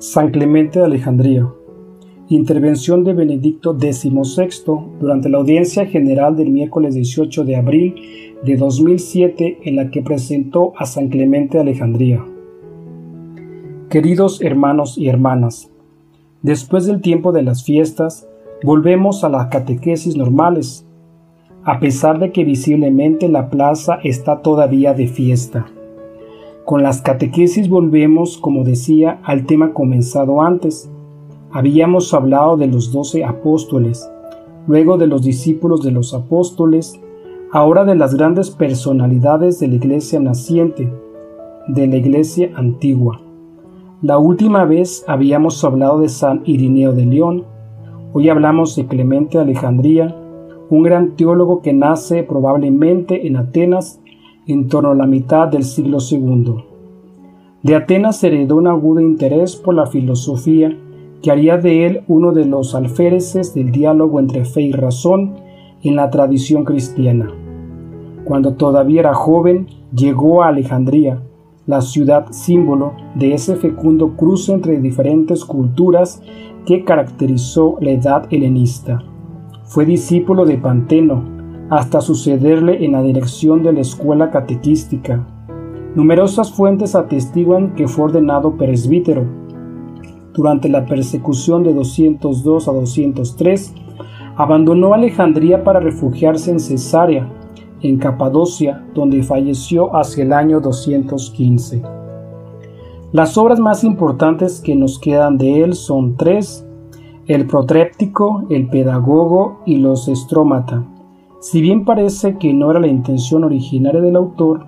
San Clemente de Alejandría. Intervención de Benedicto XVI durante la audiencia general del miércoles 18 de abril de 2007 en la que presentó a San Clemente de Alejandría. Queridos hermanos y hermanas, después del tiempo de las fiestas, volvemos a las catequesis normales, a pesar de que visiblemente la plaza está todavía de fiesta. Con las catequesis volvemos, como decía, al tema comenzado antes. Habíamos hablado de los doce apóstoles, luego de los discípulos de los apóstoles, ahora de las grandes personalidades de la iglesia naciente, de la iglesia antigua. La última vez habíamos hablado de San Irineo de León, hoy hablamos de Clemente de Alejandría, un gran teólogo que nace probablemente en Atenas en torno a la mitad del siglo II. De Atenas heredó un agudo interés por la filosofía que haría de él uno de los alféreces del diálogo entre fe y razón en la tradición cristiana. Cuando todavía era joven, llegó a Alejandría, la ciudad símbolo de ese fecundo cruce entre diferentes culturas que caracterizó la edad helenista. Fue discípulo de Panteno, hasta sucederle en la dirección de la escuela catequística. Numerosas fuentes atestiguan que fue ordenado presbítero. Durante la persecución de 202 a 203, abandonó Alejandría para refugiarse en Cesarea, en Capadocia, donde falleció hacia el año 215. Las obras más importantes que nos quedan de él son tres, el protréptico, el pedagogo y los estrómata. Si bien parece que no era la intención originaria del autor,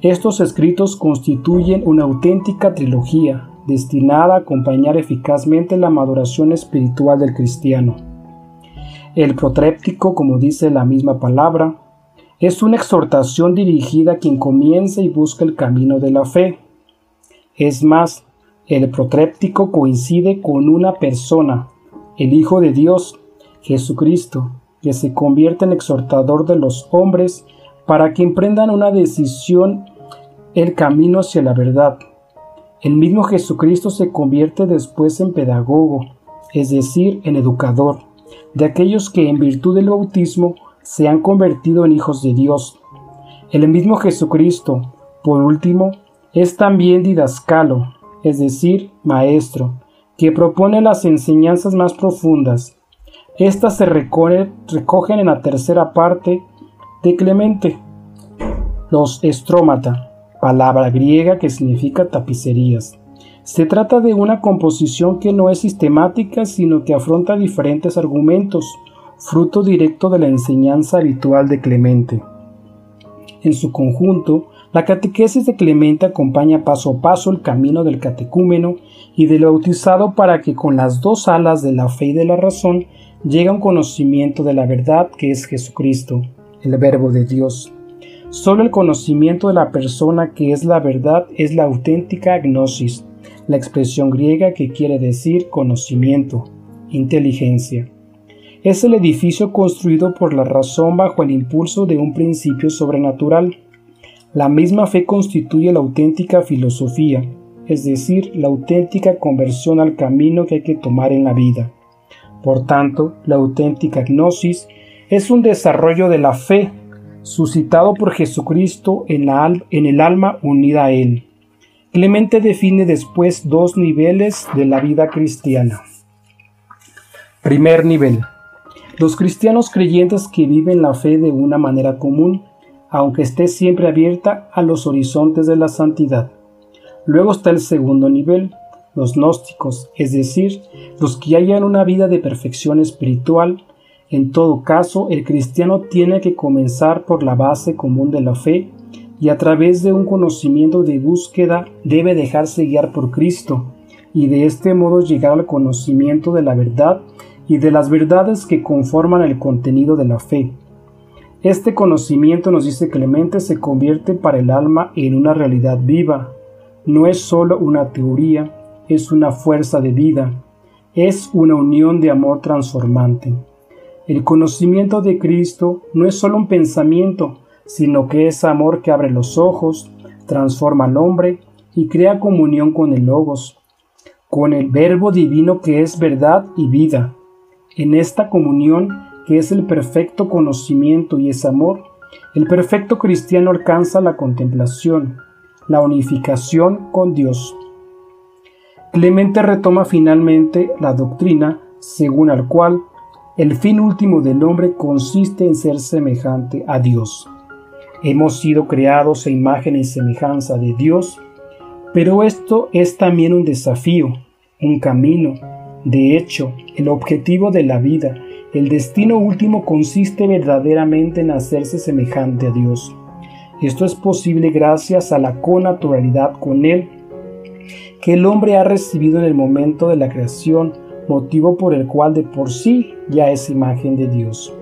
estos escritos constituyen una auténtica trilogía destinada a acompañar eficazmente la maduración espiritual del cristiano. El protréptico, como dice la misma palabra, es una exhortación dirigida a quien comienza y busca el camino de la fe. Es más, el protréptico coincide con una persona, el Hijo de Dios, Jesucristo, que se convierte en exhortador de los hombres para que emprendan una decisión el camino hacia la verdad. El mismo Jesucristo se convierte después en pedagogo, es decir, en educador, de aquellos que en virtud del bautismo se han convertido en hijos de Dios. El mismo Jesucristo, por último, es también didascalo, es decir, maestro, que propone las enseñanzas más profundas, estas se recogen en la tercera parte de Clemente. Los estrómata, palabra griega que significa tapicerías. Se trata de una composición que no es sistemática, sino que afronta diferentes argumentos, fruto directo de la enseñanza habitual de Clemente. En su conjunto, la catequesis de Clemente acompaña paso a paso el camino del catecúmeno y del bautizado para que con las dos alas de la fe y de la razón llega un conocimiento de la verdad que es Jesucristo, el Verbo de Dios. Solo el conocimiento de la persona que es la verdad es la auténtica gnosis, la expresión griega que quiere decir conocimiento, inteligencia. Es el edificio construido por la razón bajo el impulso de un principio sobrenatural. La misma fe constituye la auténtica filosofía, es decir, la auténtica conversión al camino que hay que tomar en la vida. Por tanto, la auténtica gnosis es un desarrollo de la fe suscitado por Jesucristo en, en el alma unida a Él. Clemente define después dos niveles de la vida cristiana. Primer nivel. Los cristianos creyentes que viven la fe de una manera común, aunque esté siempre abierta a los horizontes de la santidad. Luego está el segundo nivel, los gnósticos, es decir, los que hayan una vida de perfección espiritual. En todo caso, el cristiano tiene que comenzar por la base común de la fe y a través de un conocimiento de búsqueda debe dejarse guiar por Cristo y de este modo llegar al conocimiento de la verdad y de las verdades que conforman el contenido de la fe. Este conocimiento, nos dice Clemente, se convierte para el alma en una realidad viva. No es sólo una teoría, es una fuerza de vida, es una unión de amor transformante. El conocimiento de Cristo no es solo un pensamiento, sino que es amor que abre los ojos, transforma al hombre y crea comunión con el Logos. con el Verbo divino que es verdad y vida. En esta comunión, que es el perfecto conocimiento y es amor, el perfecto cristiano alcanza la contemplación, la unificación con Dios. Clemente retoma finalmente la doctrina según al cual el fin último del hombre consiste en ser semejante a Dios. Hemos sido creados a imagen y semejanza de Dios, pero esto es también un desafío, un camino. De hecho, el objetivo de la vida, el destino último consiste verdaderamente en hacerse semejante a Dios. Esto es posible gracias a la connaturalidad con Él que el hombre ha recibido en el momento de la creación, motivo por el cual de por sí ya es imagen de Dios.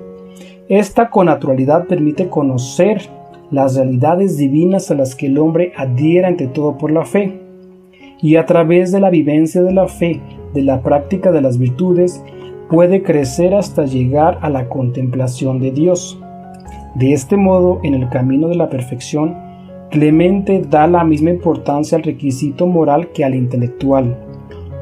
Esta connaturalidad permite conocer las realidades divinas a las que el hombre adhiera ante todo por la fe, y a través de la vivencia de la fe, de la práctica de las virtudes, puede crecer hasta llegar a la contemplación de Dios. De este modo, en el camino de la perfección, Clemente da la misma importancia al requisito moral que al intelectual.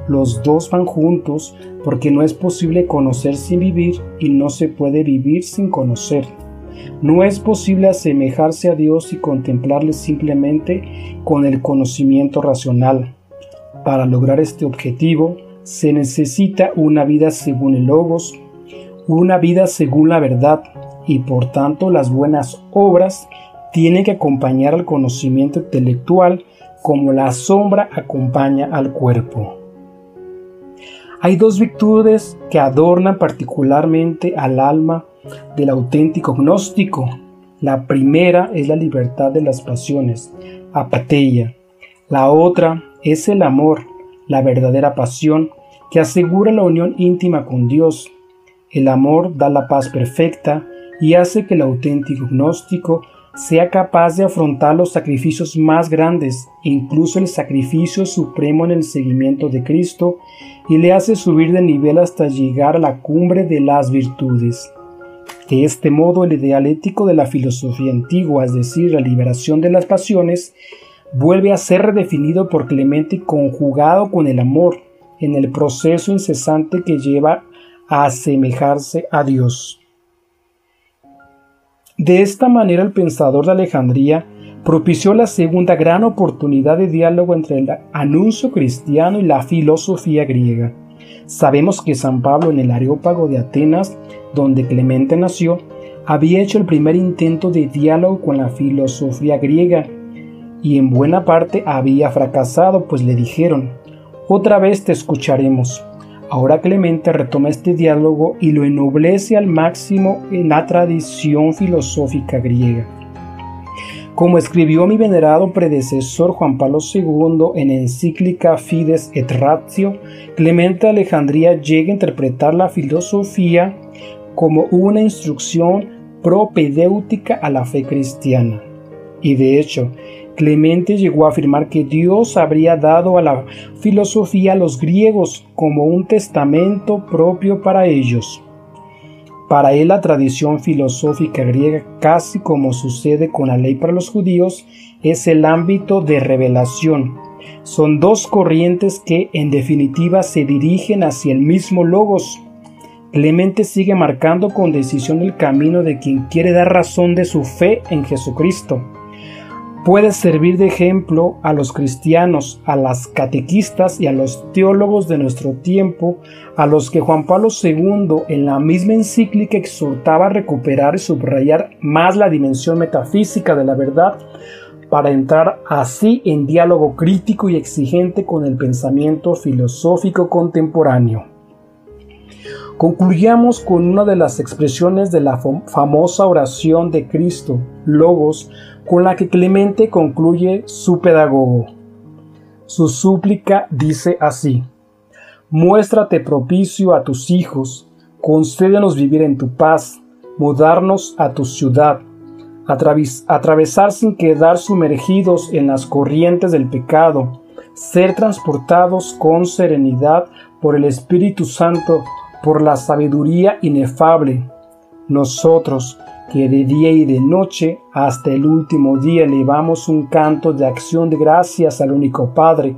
Los dos van juntos porque no es posible conocer sin vivir y no se puede vivir sin conocer. No es posible asemejarse a Dios y contemplarle simplemente con el conocimiento racional. Para lograr este objetivo se necesita una vida según el logos, una vida según la verdad y por tanto las buenas obras tiene que acompañar al conocimiento intelectual como la sombra acompaña al cuerpo. Hay dos virtudes que adornan particularmente al alma del auténtico gnóstico. La primera es la libertad de las pasiones, apateia. La otra es el amor, la verdadera pasión que asegura la unión íntima con Dios. El amor da la paz perfecta y hace que el auténtico gnóstico sea capaz de afrontar los sacrificios más grandes, incluso el sacrificio supremo en el seguimiento de Cristo, y le hace subir de nivel hasta llegar a la cumbre de las virtudes. De este modo, el ideal ético de la filosofía antigua, es decir, la liberación de las pasiones, vuelve a ser redefinido por Clemente conjugado con el amor, en el proceso incesante que lleva a asemejarse a Dios. De esta manera el pensador de Alejandría propició la segunda gran oportunidad de diálogo entre el anuncio cristiano y la filosofía griega. Sabemos que San Pablo en el Areópago de Atenas, donde Clemente nació, había hecho el primer intento de diálogo con la filosofía griega y en buena parte había fracasado, pues le dijeron, otra vez te escucharemos. Ahora Clemente retoma este diálogo y lo ennoblece al máximo en la tradición filosófica griega. Como escribió mi venerado predecesor Juan Pablo II en encíclica Fides et Ratio, Clemente Alejandría llega a interpretar la filosofía como una instrucción propedéutica a la fe cristiana. Y de hecho, Clemente llegó a afirmar que Dios habría dado a la filosofía a los griegos como un testamento propio para ellos. Para él la tradición filosófica griega, casi como sucede con la ley para los judíos, es el ámbito de revelación. Son dos corrientes que en definitiva se dirigen hacia el mismo logos. Clemente sigue marcando con decisión el camino de quien quiere dar razón de su fe en Jesucristo puede servir de ejemplo a los cristianos, a las catequistas y a los teólogos de nuestro tiempo, a los que Juan Pablo II en la misma encíclica exhortaba a recuperar y subrayar más la dimensión metafísica de la verdad para entrar así en diálogo crítico y exigente con el pensamiento filosófico contemporáneo. Concluyamos con una de las expresiones de la famosa oración de Cristo, Logos, con la que Clemente concluye su pedagogo. Su súplica dice así, Muéstrate propicio a tus hijos, concédenos vivir en tu paz, mudarnos a tu ciudad, atravesar sin quedar sumergidos en las corrientes del pecado, ser transportados con serenidad por el Espíritu Santo, por la sabiduría inefable. Nosotros, que de día y de noche hasta el último día elevamos un canto de acción de gracias al único Padre,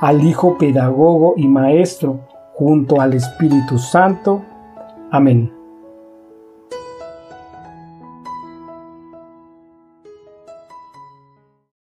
al Hijo Pedagogo y Maestro, junto al Espíritu Santo. Amén.